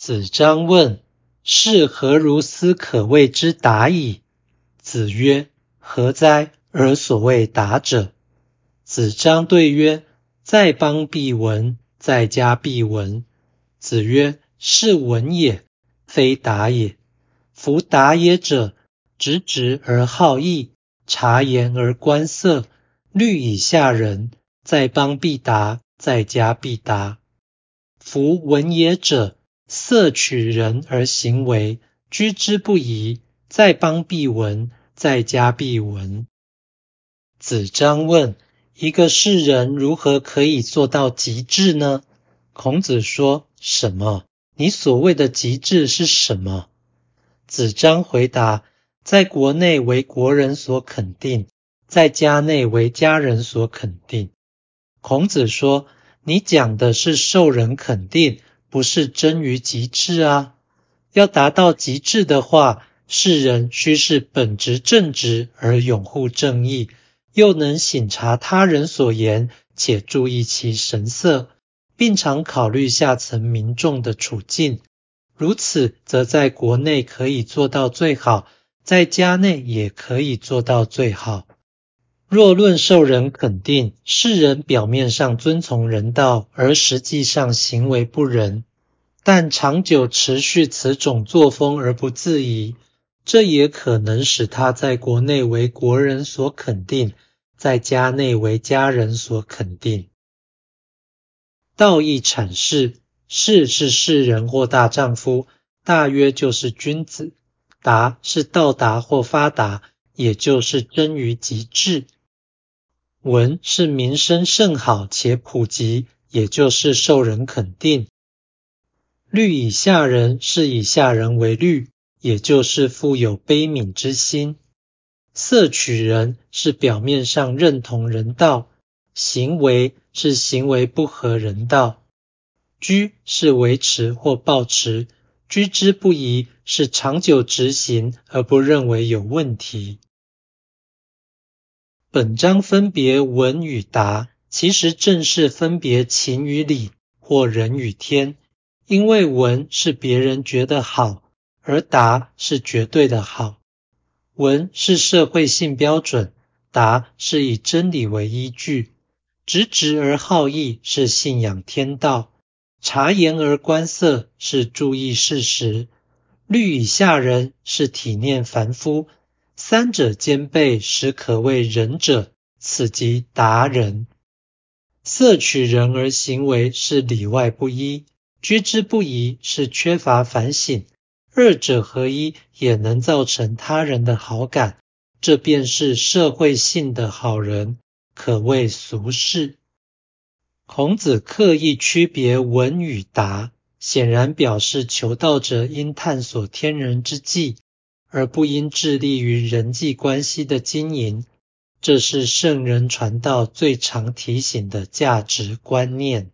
子张问：“是何如斯可谓之达矣？”子曰：“何哉？而所谓达者。”子张对曰：“在邦必闻，在家必闻。”子曰：“是闻也，非达也。夫达也者，直直而好义，察言而观色，虑以下人。在邦必达，在家必达。夫闻也者，色取人而行为，居之不疑。在邦必闻，在家必闻。”子张问：“一个世人如何可以做到极致呢？”孔子说：“什么？你所谓的极致是什么？”子张回答：“在国内为国人所肯定，在家内为家人所肯定。”孔子说：“你讲的是受人肯定，不是臻于极致啊！要达到极致的话，世人须是本直正直而拥护正义，又能省察他人所言，且注意其神色。”并常考虑下层民众的处境，如此则在国内可以做到最好，在家内也可以做到最好。若论受人肯定，世人表面上遵从人道，而实际上行为不仁，但长久持续此种作风而不自疑，这也可能使他在国内为国人所肯定，在家内为家人所肯定。道义阐释，士是士人或大丈夫，大约就是君子；达是到达或发达，也就是臻于极致；文是名声甚好且普及，也就是受人肯定；虑以下人是以下人为虑，也就是富有悲悯之心；色取人是表面上认同人道。行为是行为不合人道，居是维持或保持，居之不疑是长久执行而不认为有问题。本章分别文与达，其实正是分别情与理或人与天，因为文是别人觉得好，而达是绝对的好。文是社会性标准，达是以真理为依据。直直而好义是信仰天道，察言而观色是注意事实，虑以下人是体念凡夫，三者兼备实可谓仁者，此即达人。色取人而行为是里外不一，居之不疑是缺乏反省，二者合一也能造成他人的好感，这便是社会性的好人。可谓俗世。孔子刻意区别文与达，显然表示求道者应探索天人之际，而不应致力于人际关系的经营。这是圣人传道最常提醒的价值观念。